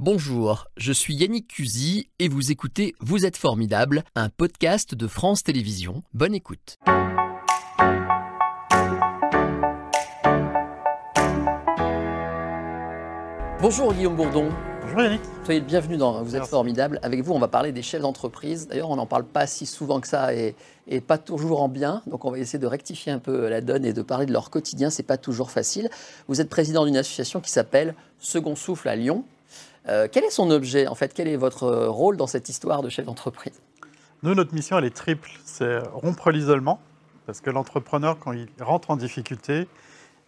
Bonjour, je suis Yannick Cusy et vous écoutez Vous êtes formidable, un podcast de France Télévisions. Bonne écoute. Bonjour Guillaume Bourdon. Bonjour Yannick. Soyez le bienvenu dans Vous êtes Merci. formidable. Avec vous, on va parler des chefs d'entreprise. D'ailleurs, on n'en parle pas si souvent que ça et, et pas toujours en bien. Donc, on va essayer de rectifier un peu la donne et de parler de leur quotidien. C'est pas toujours facile. Vous êtes président d'une association qui s'appelle Second Souffle à Lyon. Euh, quel est son objet en fait? Quel est votre euh, rôle dans cette histoire de chef d'entreprise? Nous, notre mission, elle est triple. C'est rompre l'isolement, parce que l'entrepreneur, quand il rentre en difficulté,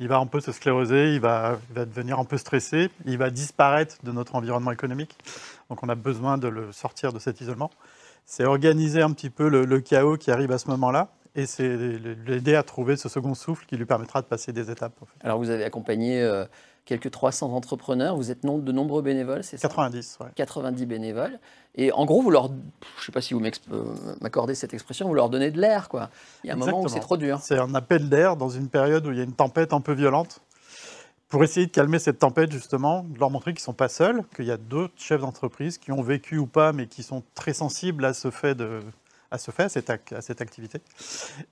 il va un peu se scléroser, il va, il va devenir un peu stressé, il va disparaître de notre environnement économique. Donc, on a besoin de le sortir de cet isolement. C'est organiser un petit peu le, le chaos qui arrive à ce moment-là, et c'est l'aider à trouver ce second souffle qui lui permettra de passer des étapes. en fait. Alors, vous avez accompagné euh, quelques 300 entrepreneurs. Vous êtes de nombreux bénévoles, c'est ça? 90, ouais. 90 bénévoles. Et en gros, vous leur, je ne sais pas si vous euh, m'accordez cette expression, vous leur donnez de l'air, quoi. Il y a un moment où c'est trop dur. C'est un appel d'air dans une période où il y a une tempête un peu violente. Pour essayer de calmer cette tempête, justement, de leur montrer qu'ils ne sont pas seuls, qu'il y a d'autres chefs d'entreprise qui ont vécu ou pas, mais qui sont très sensibles à ce fait, de, à, ce fait à, cette, ac- à cette activité,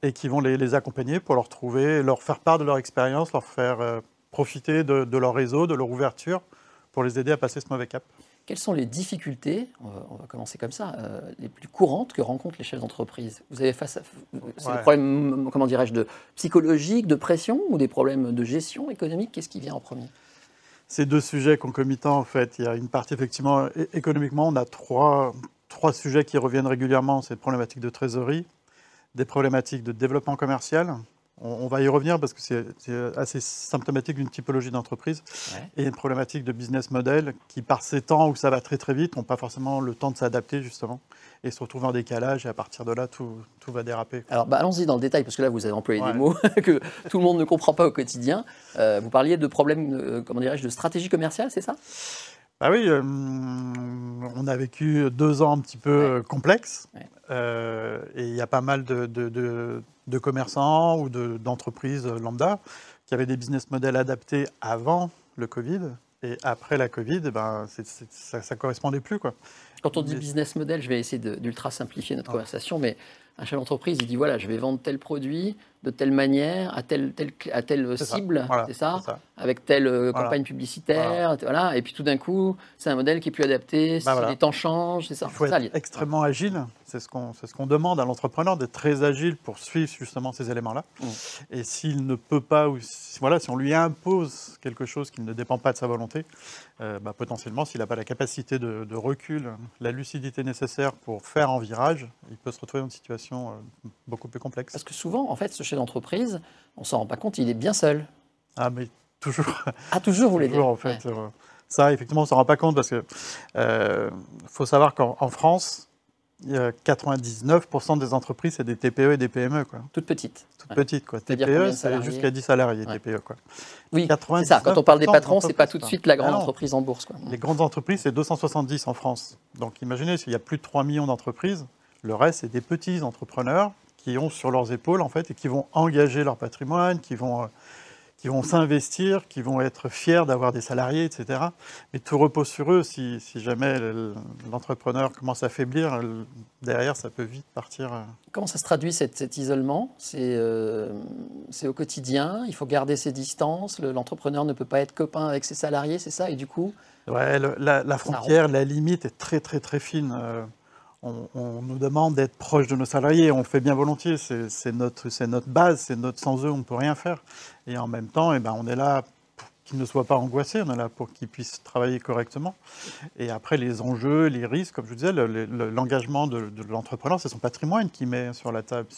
et qui vont les, les accompagner pour leur trouver, leur faire part de leur expérience, leur faire euh, profiter de, de leur réseau, de leur ouverture, pour les aider à passer ce mauvais cap. Quelles sont les difficultés, on va, on va commencer comme ça, euh, les plus courantes que rencontrent les chefs d'entreprise? Vous avez face à. C'est Ouais. des problèmes, comment dirais-je, de psychologiques, de pression ou des problèmes de gestion économique? Qu'est-ce qui vient en premier? Ces deux sujets concomitants, en fait, il y a une partie effectivement économiquement, on a trois, trois sujets qui reviennent régulièrement. C'est des problématiques de trésorerie, des problématiques de développement commercial. On, on va y revenir parce que c'est assez symptomatique d'une typologie d'entreprise Ouais. et une problématique de business model qui, par ces temps où ça va très très vite, n'ont pas forcément le temps de s'adapter justement et se retrouvent en décalage et à partir de là, tout, tout va déraper. Alors, bah, allons-y dans le détail, parce que là, vous avez employé Ouais. des mots que tout le monde ne comprend pas au quotidien. Euh, vous parliez de problèmes, euh, comment dirais-je, de stratégie commerciale, c'est ça? Ah oui, euh, on a vécu deux ans un petit peu Ouais. complexes. Ouais. Euh, et il y a pas mal de, de- de- de commerçants ou de- d'entreprises lambda qui avaient des business models adaptés avant le Covid. Et après la Covid, ben, ça ne correspondait plus. Quoi. Quand on dit business model, je vais essayer d'ultra simplifier notre conversation, mais un chef d'entreprise, il dit voilà, je vais vendre tel produit de telle manière, à telle, telle, à telle ça. cible, Voilà, c'est ça, avec telle euh, Voilà. campagne publicitaire, voilà. et puis tout d'un coup, c'est un modèle qui est plus adapté, si Bah les temps changent, c'est ça. Il faut ça, être extrêmement agile. C'est ce qu'on ce qu'on demande à l'entrepreneur, d'être très agile pour suivre justement ces éléments-là. Mm. Et s'il ne peut pas, ou si, voilà, si on lui impose quelque chose qui ne dépend pas de sa volonté, euh, bah, potentiellement, s'il n'a pas la capacité de, de recul, la lucidité nécessaire pour faire un virage, il peut se retrouver dans une situation euh, beaucoup plus complexe. Parce que souvent, en fait, ce chef d'entreprise, on s'en rend pas compte, il est bien seul. Ah, mais toujours. Ah, toujours, vous voulez dire Toujours, en fait. euh, ça, effectivement, on ne s'en rend pas compte parce que euh, faut savoir qu'en en France, il y a 99% des entreprises, c'est des TPE et des PME, quoi. Toute petite. Toutes Ouais. petites, quoi. TPE, de c'est jusqu'à 10 salariés, Ouais. TPE, quoi. Oui, c'est 99% ça. Quand on parle des patrons, c'est pas tout de suite la grande Ah entreprise en bourse. Quoi. Les grandes entreprises, c'est 270 en France. Donc imaginez, s'il y a plus de 3 millions d'entreprises, le reste, c'est des petits entrepreneurs qui ont sur leurs épaules, en fait, et qui vont engager leur patrimoine, qui vont, euh, qui vont s'investir, qui vont être fiers d'avoir des salariés, etc. Mais tout repose sur eux. Si, si jamais le- l'entrepreneur commence à faiblir, le- derrière, ça peut vite partir. euh. Comment ça se traduit cet, cet isolement? C'est euh, au quotidien, il faut garder ses distances, le- l'entrepreneur ne peut pas être copain avec ses salariés, c'est ça? Et du coup, Ouais, le- la, la frontière, la limite est très très très fine. On, nous demande d'être proche de nos salariés, on le fait bien volontiers, c'est notre, base, c'est notre sans eux, on ne peut rien faire. Et en même temps, eh ben, on est là pour qu'ils ne soient pas angoissés, on est là pour qu'ils puissent travailler correctement. Et après, les enjeux, les risques, comme je vous disais, le- le- l'engagement de, de l'entrepreneur, c'est son patrimoine qui met sur la table.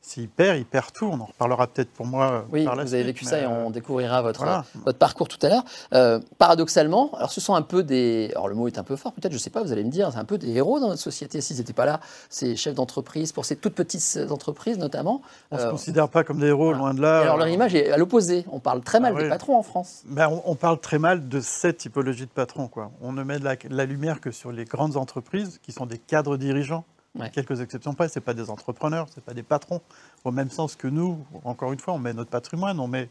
Euh, S'il perd, il perd tout. On en reparlera peut-être pour moi euh, oui, par vous avez vécu ça et euh, on découvrira votre, voilà. votre parcours tout à l'heure. Euh, paradoxalement, alors ce sont un peu des. Alors le mot est un peu fort, peut-être, je ne sais pas, vous allez me dire, c'est un peu des héros dans notre société. S'ils n'étaient pas là, ces chefs d'entreprise, pour ces toutes petites entreprises notamment. On ne se euh, considère pas comme des héros, voilà. loin de et là. alors leur image est à l'opposé. On parle très mal Ah des oui. patrons en France. Ben, on, on parle très mal de cette typologie de patron. Quoi. On ne met de la, la lumière que sur les grandes entreprises qui sont des cadres dirigeants. Ouais. Quelques exceptions près, ce n'est pas des entrepreneurs, ce n'est pas des patrons. Au même sens que nous, encore une fois, on met notre patrimoine, on met,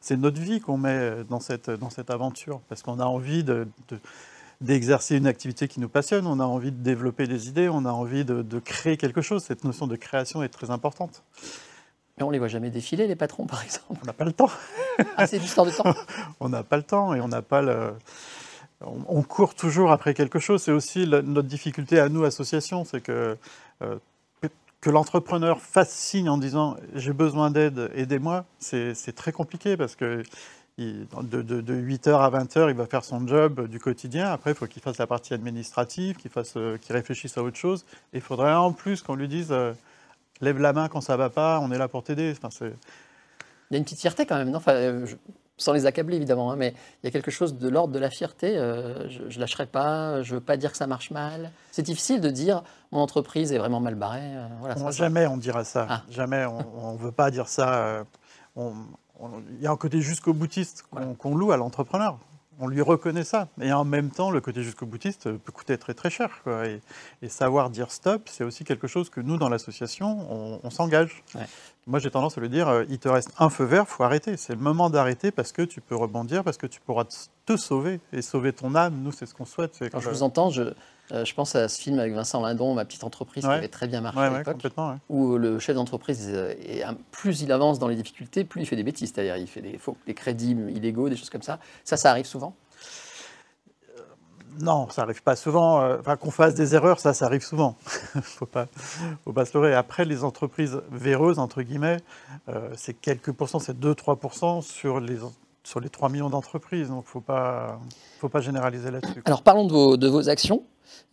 c'est notre vie qu'on met dans cette, dans cette aventure, parce qu'on a envie de, de- d'exercer une activité qui nous passionne, on a envie de développer des idées, on a envie de, créer quelque chose. Cette notion de création est très importante. Mais on ne les voit jamais défiler, les patrons, par exemple. On n'a pas le temps. Ah, c'est l'histoire de temps On n'a pas le temps et on n'a pas le... On, court toujours après quelque chose. C'est aussi notre difficulté à nous, associations, c'est que euh, que l'entrepreneur fasse signe en disant j'ai besoin d'aide, aidez-moi, c'est très compliqué parce que de, 8h à 20h, il va faire son job du quotidien. Après, il faut qu'il fasse la partie administrative, qu'il euh, réfléchisse à autre chose. Il faudrait en plus qu'on lui dise euh, lève la main quand ça va pas, on est là pour t'aider. Enfin, il y a une petite fierté quand même, non? Sans les accabler évidemment, hein, mais il y a quelque chose de l'ordre de la fierté. je ne lâcherai pas, je ne veux pas dire que ça marche mal. C'est difficile de dire mon entreprise est vraiment mal barrée. voilà, jamais on dira ça. Ah. Jamais on ne veut pas dire ça. On, il y a un côté jusqu'au boutiste qu'on loue à l'entrepreneur. On lui reconnaît ça. Et en même temps, le côté jusqu'au boutiste peut coûter très très cher. Et, savoir dire stop, c'est aussi quelque chose que nous, dans l'association, on, s'engage. Moi, j'ai tendance à lui dire, euh, il te reste un feu vert, faut arrêter. C'est le moment d'arrêter parce que tu peux rebondir, parce que tu pourras te sauver et sauver ton âme. Nous, c'est ce qu'on souhaite. Quand je vous entends, je, euh, je pense à ce film avec Vincent Lindon, Ma petite entreprise, qui avait très bien marché à l'époque, où le chef d'entreprise, euh, plus il avance dans les difficultés, plus il fait des bêtises. C'est-à-dire, il fait des, des crédits illégaux, des choses comme ça. Ça, ça arrive souvent? Euh, non, ça n'arrive pas souvent. Enfin, qu'on fasse des erreurs, ça, ça arrive souvent. Il ne faut pas, faut pas se leurrer. Après, les entreprises véreuses, entre guillemets, c'est quelques pourcents, c'est 2-3% sur les, sur les 3 millions d'entreprises. Donc, il ne faut pas, généraliser là-dessus. Alors, parlons de vos, de vos actions.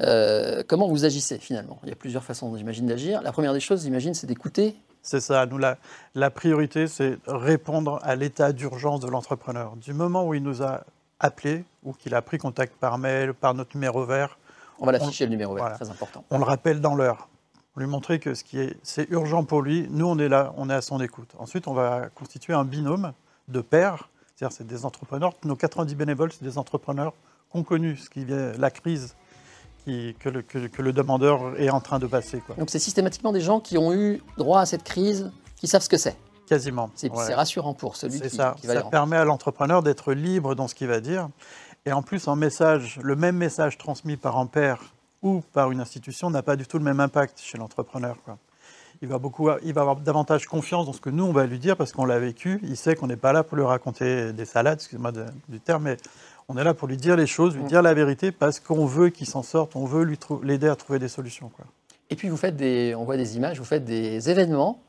Euh, comment vous agissez finalement? Il y a plusieurs façons, j'imagine, d'agir. La première des choses, j'imagine, c'est d'écouter. C'est ça. Nous, la, la priorité, c'est répondre à l'état d'urgence de l'entrepreneur. Du moment où il nous a appelé ou qu'il a pris contact par mail, par notre numéro vert. On va l'afficher le numéro vert, très important. On le rappelle dans l'heure. Lui montrer que ce qui est, c'est urgent pour lui. Nous, on est là, on est à son écoute. Ensuite, on va constituer un binôme de pairs. C'est-à-dire, c'est des entrepreneurs. Nos 90 bénévoles, c'est des entrepreneurs qui ont connu ce qui vient, la crise que, le, demandeur est en train de passer. Donc c'est systématiquement des gens qui ont eu droit à cette crise, qui savent ce que c'est Quasiment. C'est rassurant pour celui qui, ça. ça permet à l'entrepreneur d'être libre dans ce qu'il va dire. Et en plus, un message, le même message transmis par un père ou par une institution n'a pas du tout le même impact chez l'entrepreneur. Il va, beaucoup, il va avoir davantage confiance dans ce que nous, on va lui dire parce qu'on l'a vécu. Il sait qu'on n'est pas là pour lui raconter des salades, excusez-moi du terme, mais on est là pour lui dire les choses, lui mm. dire la vérité, parce qu'on veut qu'il s'en sorte, on veut l'aider à trouver des solutions. Quoi. Et puis vous faites des, on voit des images, vous faites des événements,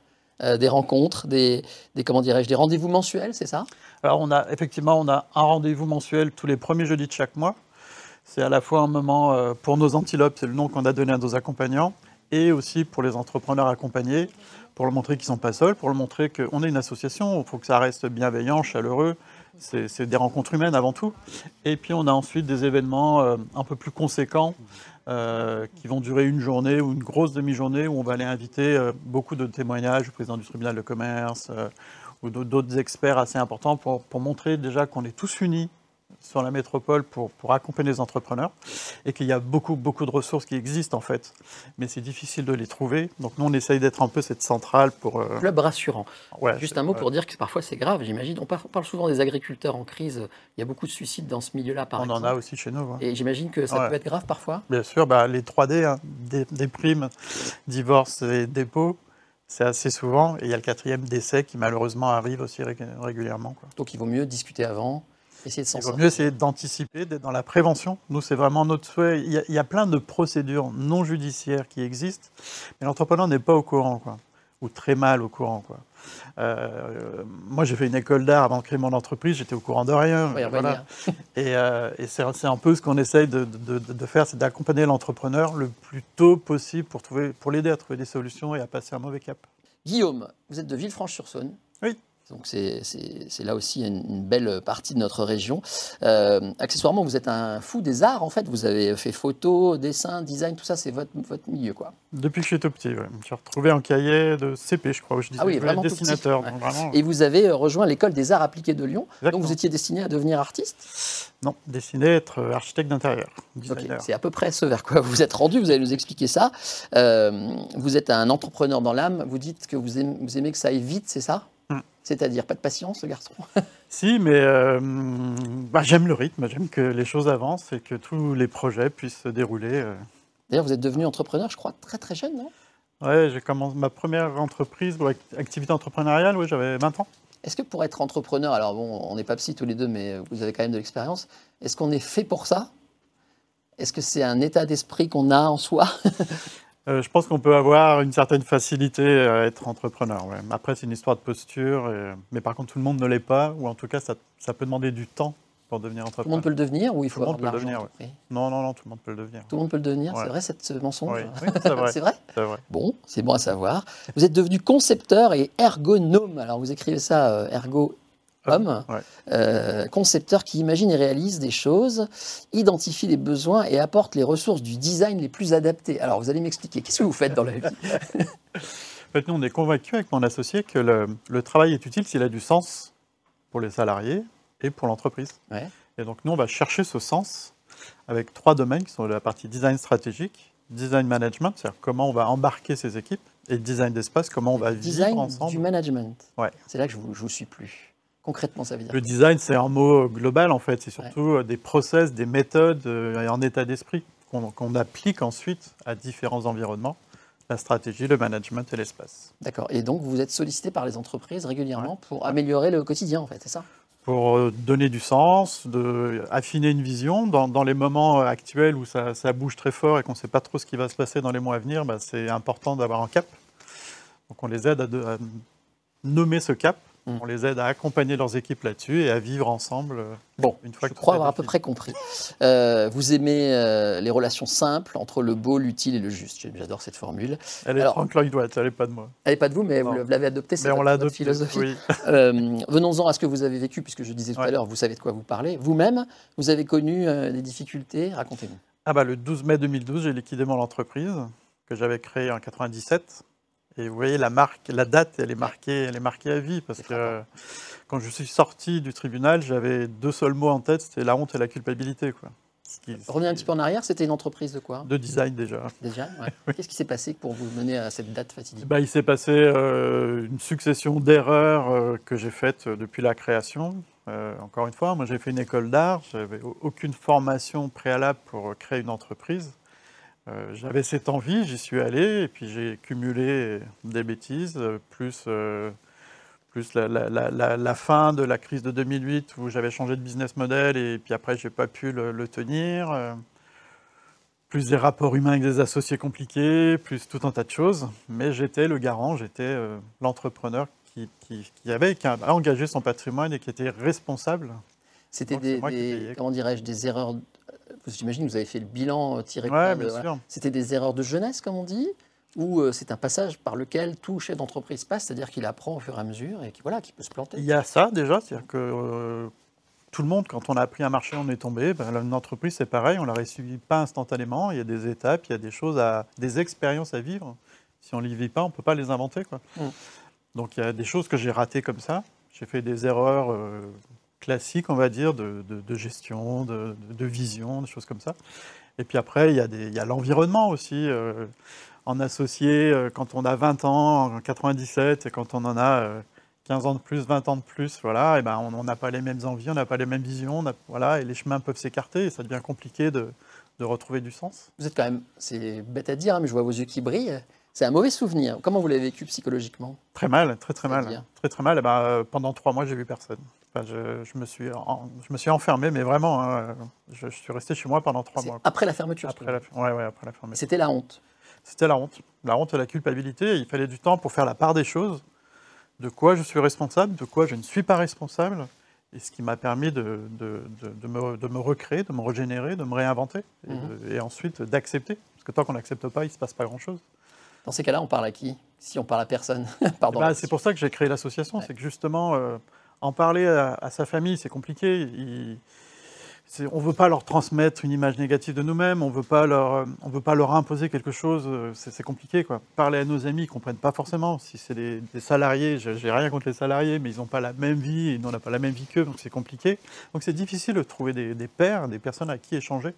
euh, des rencontres, des, comment dirais-je, des rendez-vous mensuels, c'est ça? Alors on a effectivement, on a un rendez-vous mensuel tous les premiers jeudis de chaque mois. C'est à la fois un moment euh, pour nos antilopes, c'est le nom qu'on a donné à nos accompagnants, et aussi pour les entrepreneurs accompagnés, pour leur montrer qu'ils ne sont pas seuls, pour leur montrer qu'on est une association, il faut que ça reste bienveillant, chaleureux, c'est des rencontres humaines avant tout. Et puis on a ensuite des événements euh, un peu plus conséquents euh, qui vont durer une journée ou une grosse demi-journée où on va aller inviter euh, beaucoup de témoignages du président du tribunal de commerce ou d'autres experts assez importants pour montrer déjà qu'on est tous unis sur la métropole pour, pour accompagner les entrepreneurs et qu'il y a beaucoup, beaucoup de ressources qui existent en fait, mais c'est difficile de les trouver. Donc nous, on essaye d'être un peu cette centrale pour... Euh... Club rassurant. Juste un mot pour dire que parfois c'est grave, j'imagine. On parle souvent des agriculteurs en crise. Il y a beaucoup de suicides dans ce milieu-là, par on exemple. On en a aussi chez nous. Et j'imagine que ça peut être grave parfois. Bien sûr, bah, les 3D, hein, des, des, primes, divorce et dépôt, c'est assez souvent. Et il y a le quatrième décès qui malheureusement arrive aussi régulièrement. Quoi. Donc il vaut mieux discuter avant il vaut mieux essayer d'anticiper, d'être dans la prévention. Nous, c'est vraiment notre souhait. Il y, a, plein de procédures non judiciaires qui existent, mais l'entrepreneur n'est pas au courant, quoi, ou très mal au courant. Quoi. Euh, moi, j'ai fait une école d'art avant de créer mon entreprise, j'étais au courant de rien. voilà. et, euh, et c'est un peu ce qu'on essaye de, de, de faire, c'est d'accompagner l'entrepreneur le plus tôt possible pour, trouver, pour l'aider à trouver des solutions et à passer un mauvais cap. Guillaume, vous êtes de Villefranche-sur-Saône. Oui. Donc c'est là aussi une, belle partie de notre région. Euh, accessoirement, vous êtes un fou des arts, en fait. Vous avez fait photo, dessin, design, tout ça, c'est votre, votre milieu, quoi. Depuis que je suis tout petit, J'ai retrouvé un cahier de CP, je crois, où je disais ah oui, vraiment dessinateur. Et vous avez euh, rejoint l'école des arts appliqués de Lyon. Donc vous étiez destiné à devenir artiste? Non, destiné à être architecte d'intérieur. C'est à peu près ce vers quoi vous vous êtes rendu, vous allez nous expliquer ça. Euh, vous êtes un entrepreneur dans l'âme, vous dites que vous aimez, vous aimez que ça aille vite, c'est ça? Hmm. C'est-à-dire, pas de patience, le garçon Si, mais euh, bah, j'aime le rythme, j'aime que les choses avancent et que tous les projets puissent se dérouler. Euh. D'ailleurs, vous êtes devenu entrepreneur, je crois, très très jeune, non? Oui, j'ai commencé ma première entreprise ou activité entrepreneuriale, oui, j'avais 20 ans. Est-ce que pour être entrepreneur, alors bon, on n'est pas psy tous les deux, mais vous avez quand même de l'expérience, est-ce qu'on est fait pour ça? Est-ce que c'est un état d'esprit qu'on a en soi? euh, Je pense qu'on peut avoir une certaine facilité à être entrepreneur. Après, c'est une histoire de posture, mais par contre, tout le monde ne l'est pas, ou en tout cas, ça, ça peut demander du temps pour devenir entrepreneur. Tout le monde peut le devenir ou il faut tout avoir de l'argent Non, non, non, tout le monde peut le devenir. Tout le monde peut le devenir, c'est vrai cette mensonge Oui, c'est vrai. c'est vrai, vrai Bon, c'est bon à savoir. Vous êtes devenu concepteur et ergonome. Alors vous écrivez ça euh, ergo homme, euh, concepteur qui imagine et réalise des choses, identifie les besoins et apporte les ressources du design les plus adaptées. Alors vous allez m'expliquer, qu'est-ce que vous faites dans la vie? En fait, nous, on est convaincus avec mon associé que le, le travail est utile s'il a du sens pour les salariés, et pour l'entreprise. Et donc nous, on va chercher ce sens avec trois domaines qui sont la partie design stratégique, design management, c'est-à-dire comment on va embarquer ces équipes, et design d'espace, comment on va vivre ensemble. du management. Ouais. C'est là que je vous, je vous suis plus. Concrètement, ça veut dire Le design, c'est un mot global en fait. C'est surtout euh, des process, des méthodes euh, et un état d'esprit qu'on applique ensuite à différents environnements la stratégie, le management et l'espace. D'accord. Et donc, vous êtes sollicité par les entreprises régulièrement pour améliorer le quotidien, en fait, c'est ça? Pour euh, donner du sens, de affiner une vision. Dans, les moments actuels où ça, bouge très fort et qu'on ne sait pas trop ce qui va se passer dans les mois à venir, bah, c'est important d'avoir un cap. Donc on les aide à nommer ce cap. On les aide à accompagner leurs équipes là-dessus et à vivre ensemble. Euh, bon, une fois je crois avoir à peu près compris. Euh, vous aimez euh, les relations simples entre le beau, l'utile et le juste. J'adore cette formule. Elle est de Frank Lloyd Wright, elle n'est pas de moi. Elle n'est pas de vous, mais vous l'avez adoptée, c'est votre, votre philosophie. Oui. Venons-en à ce que vous avez vécu, puisque je disais tout à l'heure, vous savez de quoi vous parlez. Vous-même, vous avez connu des difficultés, racontez-nous. Ah bah, le 12 mai 2012, j'ai liquidé mon entreprise que j'avais créée en 97 et vous voyez, la, marque, la date, elle est, marquée, elle est marquée à vie, parce que quand je suis sorti du tribunal, j'avais deux seuls mots en tête, c'était la honte et la culpabilité. Quoi. Revenez un petit peu en arrière, c'était une entreprise de quoi De design déjà. Déjà Qu'est-ce qui s'est passé pour vous mener à cette date fatidique bah, Il s'est passé euh, une succession d'erreurs euh, que j'ai faites euh, depuis la création. encore une fois, moi j'ai fait une école d'art, j'avais aucune formation préalable pour créer une entreprise. Euh, j'avais cette envie, j'y suis allé, et puis j'ai cumulé des bêtises, euh, plus, euh, plus la, fin de la crise de 2008 où j'avais changé de business model et puis après je n'ai pas pu le, tenir, plus des rapports humains avec des associés compliqués, plus tout un tas de choses. Mais j'étais le garant, j'étais l'entrepreneur qui, qui, avait qui a engagé son patrimoine et qui était responsable. C'était des, comment dirais-je, des erreurs j'imagine que vous avez fait le bilan euh, tiré ouais, bien sûr. C'était des erreurs de jeunesse, comme on dit ou euh, c'est un passage par lequel tout chef d'entreprise passe, c'est-à-dire qu'il apprend au fur et à mesure et qu'il voilà, peut se planter Il y a ça déjà, c'est-à-dire que euh, tout le monde, quand on a appris un marché, on est tombé. Ben, une entreprise, c'est pareil, on ne la réussit pas instantanément. Il y a des étapes, il y a des choses, à, des expériences à vivre. Si on ne les vit pas, on ne peut pas les inventer. Quoi. Mm. Donc il y a des choses que j'ai ratées comme ça. J'ai fait des erreurs classique, on va dire, de, gestion, de, vision, des choses comme ça. Et puis après, il y a, l'environnement aussi. Euh, en associé, euh, quand on a 20 ans, en 97, et quand on en a 15 euh, ans de plus, 20 ans de plus, voilà, et ben on n'a pas les mêmes envies, on n'a pas les mêmes visions, voilà, et les chemins peuvent s'écarter, et ça devient compliqué de, retrouver du sens. Vous êtes quand même, c'est bête à dire, hein, mais je vois vos yeux qui brillent. C'est un mauvais souvenir. Comment vous l'avez vécu psychologiquement? Très mal, très très mal. Très très mal. Et ben, pendant trois mois, j'ai vu personne je, me suis je me suis enfermé, mais vraiment, hein, je, suis resté chez moi pendant trois mois. Après la fermeture après la, ouais, après la fermeture. C'était la honte C'était la honte. La honte et la culpabilité. Il fallait du temps pour faire la part des choses, de quoi je suis responsable, de quoi je ne suis pas responsable, et ce qui m'a permis de, de, de, me, de, me, recréer, de me régénérer, de me réinventer, et, mhm. ensuite d'accepter. Parce que tant qu'on n'accepte pas, il ne se passe pas grand-chose. Dans ces cas-là, on parle à qui? Si on parle à personne Pardon. Bah, c'est pour ça que j'ai créé l'association. C'est que justement, euh, en parler à, sa famille, c'est compliqué. on ne veut pas leur transmettre une image négative de nous-mêmes, on ne veut pas leur imposer quelque chose, c'est compliqué. Quoi. Parler à nos amis, ils ne comprennent pas forcément. Si c'est des, salariés, je n'ai rien contre les salariés, mais ils n'ont pas la même vie, on n'a pas la même vie qu'eux, donc c'est compliqué. Donc c'est difficile de trouver des, des, pairs, des personnes à qui échanger.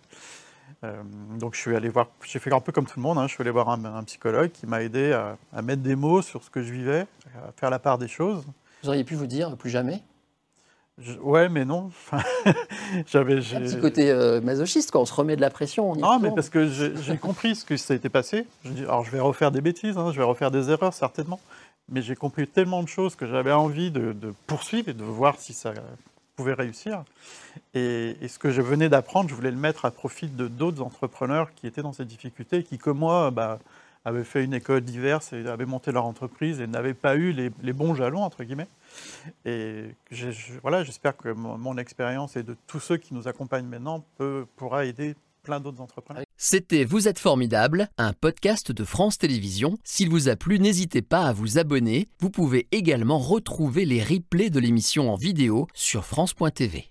Euh, donc je suis allé voir, j'ai fait un peu comme tout le monde, hein. je suis allé voir un, psychologue qui m'a aidé à, mettre des mots sur ce que je vivais, à faire la part des choses. Vous auriez pu vous dire plus jamais? Ouais, mais non. J'avais un petit côté euh, masochiste, quand on se remet de la pression. non, mais parce que j'ai compris ce que ça a été passé. Je dis, alors, je vais refaire des bêtises, hein, je vais refaire des erreurs, certainement. Mais j'ai compris tellement de choses que j'avais envie de, poursuivre et de voir si ça pouvait réussir. Et, ce que je venais d'apprendre, je voulais le mettre à profit de d'autres entrepreneurs qui étaient dans ces difficultés, qui, comme moi, bah, avaient fait une école diverse et avaient monté leur entreprise et n'avaient pas eu les, bons jalons, entre guillemets. Et voilà, j'espère que mon, expérience et de tous ceux qui nous accompagnent maintenant peut, pourra aider plein d'autres entrepreneurs. C'était Vous êtes formidable, un podcast de France Télévisions. S'il vous a plu, n'hésitez pas à vous abonner. Vous pouvez également retrouver les replays de l'émission en vidéo sur France.tv.